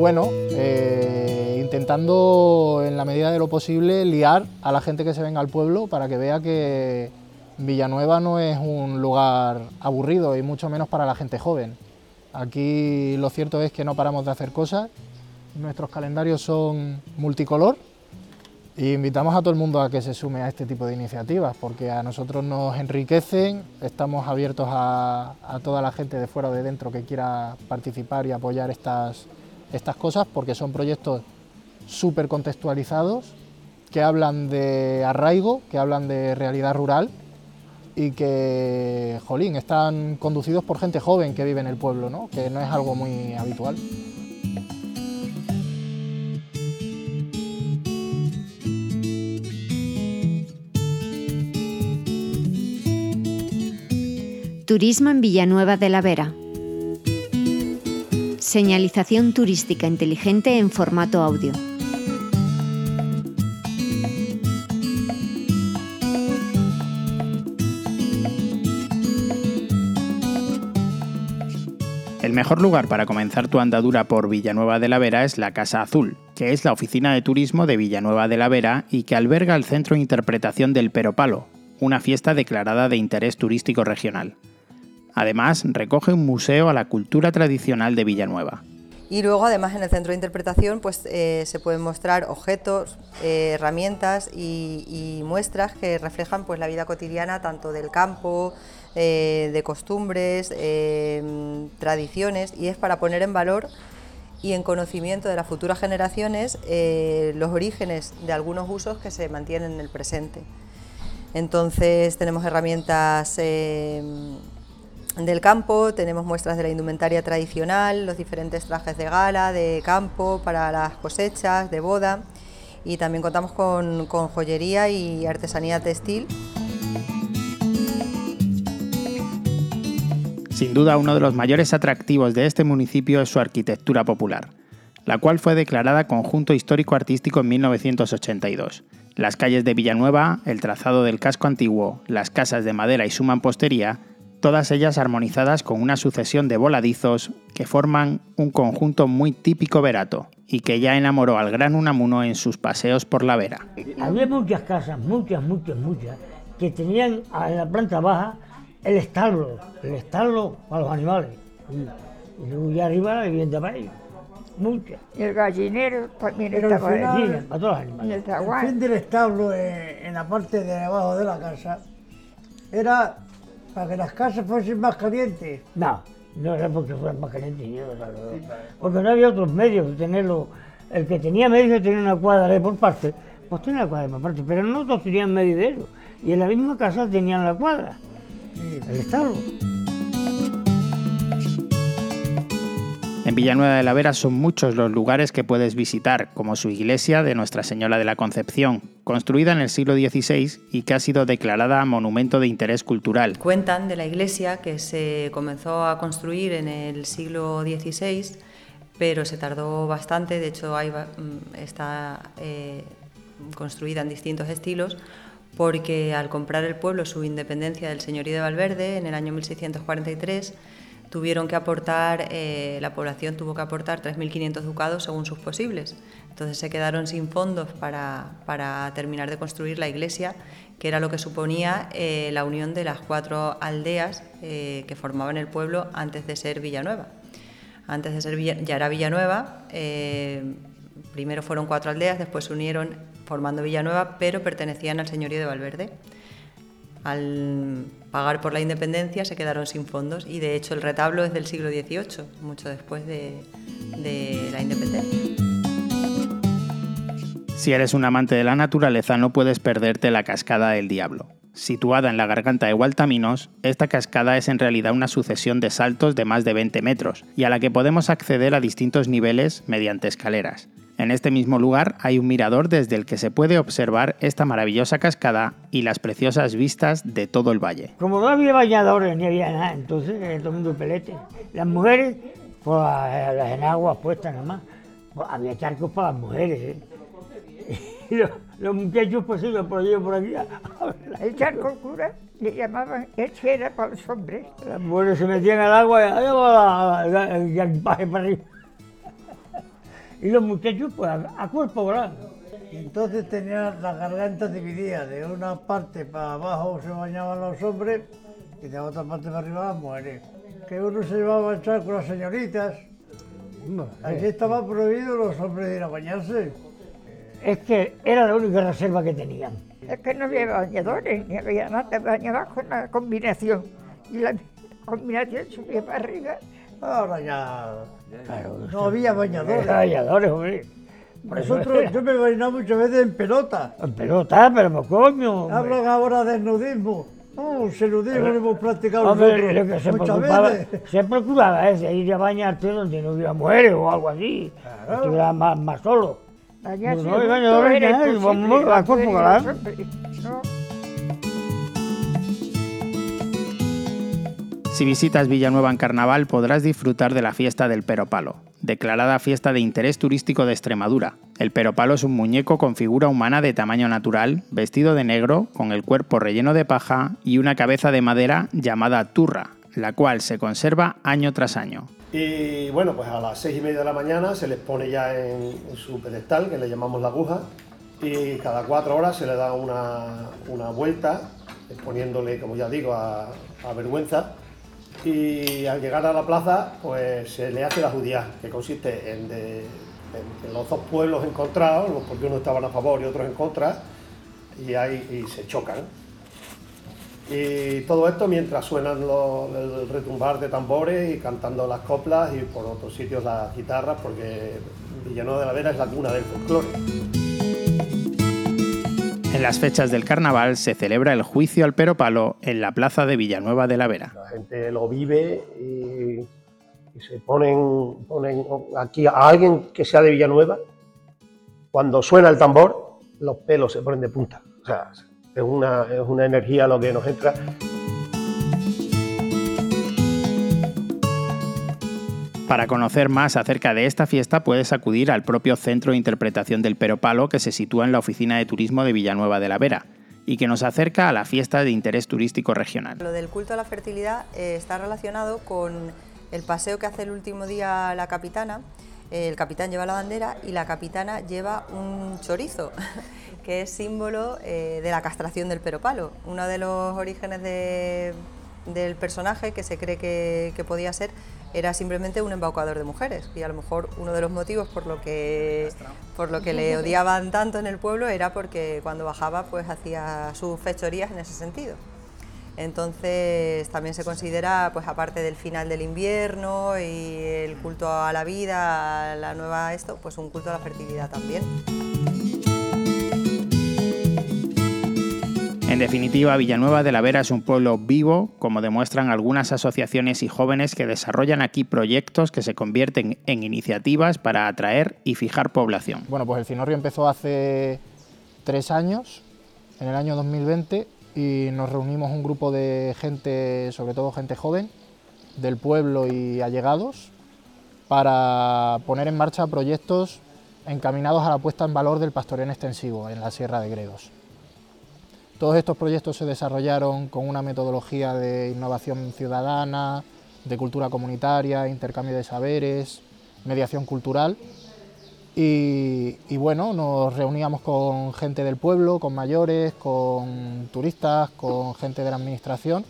bueno, eh, intentando en la medida de lo posible liar a la gente que se venga al pueblo para que vea que Villanueva no es un lugar aburrido y mucho menos para la gente joven. Aquí lo cierto es que no paramos de hacer cosas, nuestros calendarios son multicolor y invitamos a todo el mundo a que se sume a este tipo de iniciativas porque a nosotros nos enriquecen, estamos abiertos a, toda la gente de fuera o de dentro que quiera participar y apoyar estas, estas cosas porque son proyectos súper contextualizados que hablan de arraigo, que hablan de realidad rural y que, jolín, están conducidos por gente joven que vive en el pueblo, ¿no? que no es algo muy habitual. Turismo en Villanueva de la Vera. Señalización turística inteligente en formato audio. El mejor lugar para comenzar tu andadura por Villanueva de la Vera es la Casa Azul, que es la oficina de turismo de Villanueva de la Vera y que alberga el Centro de Interpretación del Peropalo, una fiesta declarada de interés turístico regional. Además, recoge un museo a la cultura tradicional de Villanueva. Y luego, además, en el centro de interpretación pues, eh, se pueden mostrar objetos, eh, herramientas y, muestras que reflejan pues, la vida cotidiana tanto del campo, eh, de costumbres, tradiciones, y es para poner en valor y en conocimiento de las futuras generaciones los orígenes de algunos usos que se mantienen en el presente. Entonces tenemos herramientas del campo, tenemos muestras de la indumentaria tradicional, los diferentes trajes de gala, de campo, para las cosechas, de boda y también contamos con, joyería y artesanía textil. Sin duda uno de los mayores atractivos de este municipio es su arquitectura popular, la cual fue declarada Conjunto Histórico Artístico en 1982. Las calles de Villanueva, el trazado del casco antiguo, las casas de madera y su mampostería todas ellas armonizadas con una sucesión de voladizos que forman un conjunto muy típico verato y que ya enamoró al gran Unamuno en sus paseos por la vera. Había muchas casas, muchas, muchas, muchas, que tenían en la planta baja el establo, el establo para los animales. Y luego ya arriba la vivienda para ellos. Muchas. Y el gallinero también estaba ahí. Para todos los animales. El, fin del establo eh, en la parte de abajo de la casa era para que las casas fuesen más calientes. No, no era porque fueran más calientes, porque no había otros medios de tenerlo. El que tenía medios de tener una cuadra de por parte, pues tenía la cuadra por parte, pero no todos tenían medios de eso. Y en la misma casa tenían la cuadra, el Estado. Villanueva de la Vera son muchos los lugares que puedes visitar, como su iglesia de Nuestra Señora de la Concepción, construida en el siglo XVI y que ha sido declarada Monumento de Interés Cultural. Cuentan de la iglesia que se comenzó a construir en el siglo XVI, pero se tardó bastante, de hecho mm, está eh, construida en distintos estilos, porque al comprar el pueblo su independencia del señorío de Valverde en el año 1643, tuvieron que aportar, eh, la población tuvo que aportar 3.500 ducados según sus posibles. Entonces se quedaron sin fondos para, terminar de construir la iglesia, que era lo que suponía eh, la unión de las cuatro aldeas eh, que formaban el pueblo antes de ser Villanueva. Antes de ser ya era Villanueva, primero fueron cuatro aldeas, después se unieron formando Villanueva, pero pertenecían al señorío de Valverde al pagar por la independencia se quedaron sin fondos y de hecho el retablo es del siglo XVIII, mucho después de, la independencia. Si eres un amante de la naturaleza no puedes perderte la Cascada del Diablo. Situada en la garganta de Gualtaminos, esta cascada es en realidad una sucesión de saltos de más de 20 metros y a la que podemos acceder a distintos niveles mediante escaleras. En este mismo lugar hay un mirador desde el que se puede observar esta maravillosa cascada y las preciosas vistas de todo el valle. Como no había bañadores ni había nada, entonces eh, todo el mundo pelete. Las mujeres, pues las enaguas puestas nada más. Pues, había charcos para las mujeres. ¿eh? Y los, muchachos pues iban por allí por aquí. El charco cura le llamaban era para los hombres. Las mujeres se metían al agua y allá va el, el, para arriba. Y los muchachos, pues a, a cuerpo. Y entonces tenían las gargantas divididas. De una parte para abajo se bañaban los hombres y de otra parte para arriba las mujeres. Que uno se llevaba a echar con las señoritas. Aquí estaba prohibido los hombres ir a bañarse. Es que era la única reserva que tenían. Es que no había bañadores, ni había nada, te bañabas con la combinación. Y la combinación subía para arriba. Ahora ya Claro, no había bañadores. bañadores, hombre. Nosotros, era. yo me bañaba muchas veces en pelota. En pelota, pero pues, coño. hombre. Hablan ahora de nudismo. Uh, ese nudismo lo hemos practicado Hombre, lo que se muchas veces. se procuraba es de ir a bañarte donde no hubiera mujeres o algo así. Claro. Estuviera más, más solo. Bañarse No, no hay juntos bañadores era ni nada, y Si visitas Villanueva en carnaval podrás disfrutar de la fiesta del Peropalo, declarada fiesta de interés turístico de Extremadura. El Peropalo es un muñeco con figura humana de tamaño natural, vestido de negro, con el cuerpo relleno de paja y una cabeza de madera llamada turra, la cual se conserva año tras año. Y bueno, pues a las seis y media de la mañana se les pone ya en, su pedestal, que le llamamos la aguja, y cada cuatro horas se le da una, una vuelta, exponiéndole, como ya digo, a, a vergüenza. Y al llegar a la plaza, pues se le hace la judía, que consiste en, los dos pueblos encontrados, porque unos estaban a favor y otros en contra, y, ahí, se chocan. Y todo esto mientras suenan los- el retumbar de tambores y cantando las coplas y por otros sitios las guitarras, porque Villanueva de la Vera es la cuna del folclore. En las fechas del carnaval se celebra el juicio al Peropalo en la plaza de Villanueva de la Vera. La gente lo vive y, y se ponen, ponen aquí a alguien que sea de Villanueva, cuando suena el tambor, los pelos se ponen de punta. O sea, es una, es una energía lo que nos entra. Para conocer más acerca de esta fiesta puedes acudir al propio Centro de Interpretación del Peropalo que se sitúa en la Oficina de Turismo de Villanueva de la Vera y que nos acerca a la fiesta de interés turístico regional. Lo del culto a la fertilidad eh, está relacionado con el paseo que hace el último día la capitana. Eh, El capitán lleva la bandera y la capitana lleva un chorizo, que es símbolo eh, de la castración del peropalo. Uno de los orígenes de- del personaje que se cree que, que podía ser era simplemente un embaucador de mujeres y a lo mejor uno de los motivos por lo que por lo que le odiaban tanto en el pueblo era porque cuando bajaba pues hacía sus fechorías en ese sentido. Entonces también se considera, pues aparte del final del invierno y el culto a la vida, a la nueva esto, pues un culto a la fertilidad también. Definitiva, Villanueva de la Vera es un pueblo vivo, como demuestran algunas asociaciones y jóvenes que desarrollan aquí proyectos que se convierten en iniciativas para atraer y fijar población. Bueno, pues el Cinorrio empezó hace tres años, en el año 2020, y nos reunimos un grupo de gente, sobre todo gente joven, del pueblo y allegados, para poner en marcha proyectos encaminados a la puesta en valor del pastoreo en extensivo en la Sierra de Gredos. Todos estos proyectos se desarrollaron con una metodología de innovación ciudadana, de cultura comunitaria, intercambio de saberes, mediación cultural y, bueno, nos reuníamos con gente del pueblo, con mayores, con turistas, con gente de la administración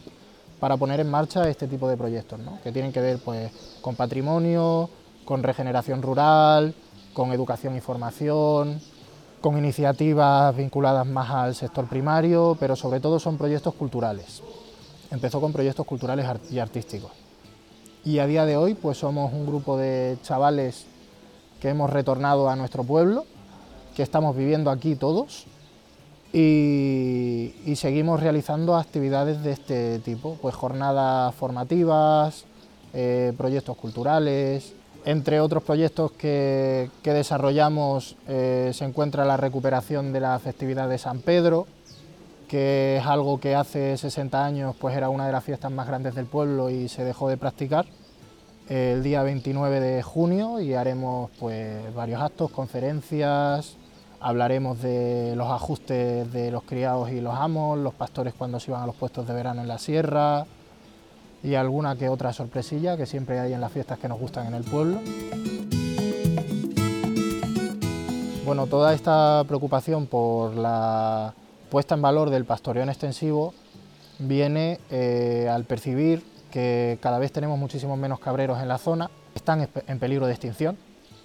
para poner en marcha este tipo de proyectos, ¿no? que tienen que ver pues, con patrimonio, con regeneración rural, con educación y formación, con iniciativas vinculadas más al sector primario, pero sobre todo son proyectos culturales. Empezó con proyectos culturales y artísticos. Y a día de hoy pues somos un grupo de chavales que hemos retornado a nuestro pueblo, que estamos viviendo aquí todos y, y seguimos realizando actividades de este tipo, pues jornadas formativas, eh, proyectos culturales. Entre otros proyectos que, desarrollamos eh, se encuentra la recuperación de la festividad de San Pedro, que es algo que hace 60 años pues era una de las fiestas más grandes del pueblo y se dejó de practicar. El día 29 de junio y haremos pues varios actos, conferencias, hablaremos de los ajustes de los criados y los amos, los pastores cuando se iban a los puestos de verano en la sierra y alguna que otra sorpresilla que siempre hay en las fiestas que nos gustan en el pueblo. Bueno, toda esta preocupación por la puesta en valor del pastoreo en extensivo viene eh, al percibir que cada vez tenemos muchísimos menos cabreros en la zona, están en peligro de extinción,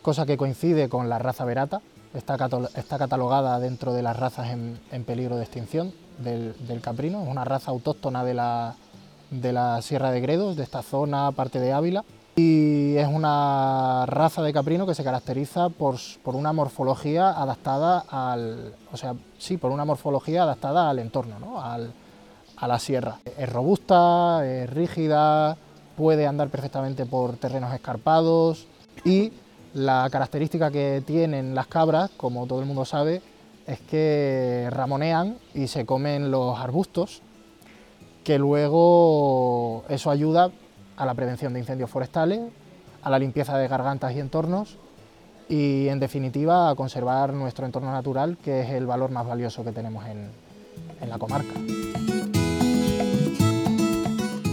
cosa que coincide con la raza verata, está, catalogada dentro de las razas en, peligro de extinción del, caprino, es una raza autóctona de la, de la Sierra de Gredos, de esta zona, parte de Ávila, y es una raza de caprino que se caracteriza por, por, una morfología adaptada al, o sea, sí, por una morfología adaptada al entorno, ¿no? al, a la sierra. Es robusta, es rígida, puede andar perfectamente por terrenos escarpados y la característica que tienen las cabras, como todo el mundo sabe, es que ramonean y se comen los arbustos, que luego eso ayuda a la prevención de incendios forestales, a la limpieza de gargantas y entornos y en definitiva a conservar nuestro entorno natural, que es el valor más valioso que tenemos en, en la comarca.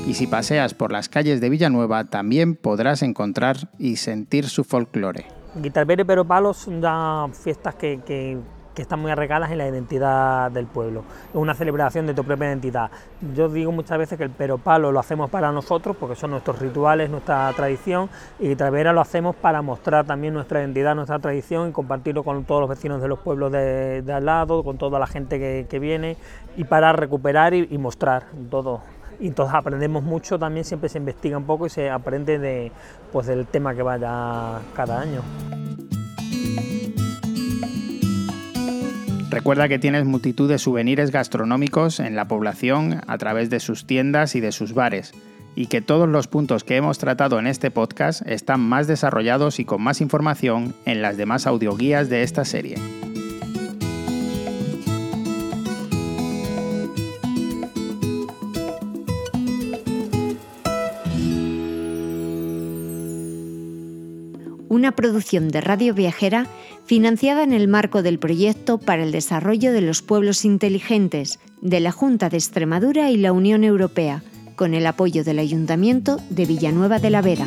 Y si paseas por las calles de Villanueva también podrás encontrar y sentir su folclore. Guitarrero Pero Palos son fiestas que, que que están muy arraigadas en la identidad del pueblo. Es una celebración de tu propia identidad. Yo digo muchas veces que el peropalo lo hacemos para nosotros, porque son nuestros rituales, nuestra tradición, y Travera lo hacemos para mostrar también nuestra identidad, nuestra tradición y compartirlo con todos los vecinos de los pueblos de, al lado, con toda la gente que, viene, y para recuperar y, mostrar todo. Y entonces aprendemos mucho, también siempre se investiga un poco y se aprende de, pues, del tema que vaya cada año. Recuerda que tienes multitud de souvenirs gastronómicos en la población a través de sus tiendas y de sus bares, y que todos los puntos que hemos tratado en este podcast están más desarrollados y con más información en las demás audioguías de esta serie. Una producción de Radio Viajera financiada en el marco del proyecto para el desarrollo de los pueblos inteligentes de la Junta de Extremadura y la Unión Europea, con el apoyo del Ayuntamiento de Villanueva de la Vera.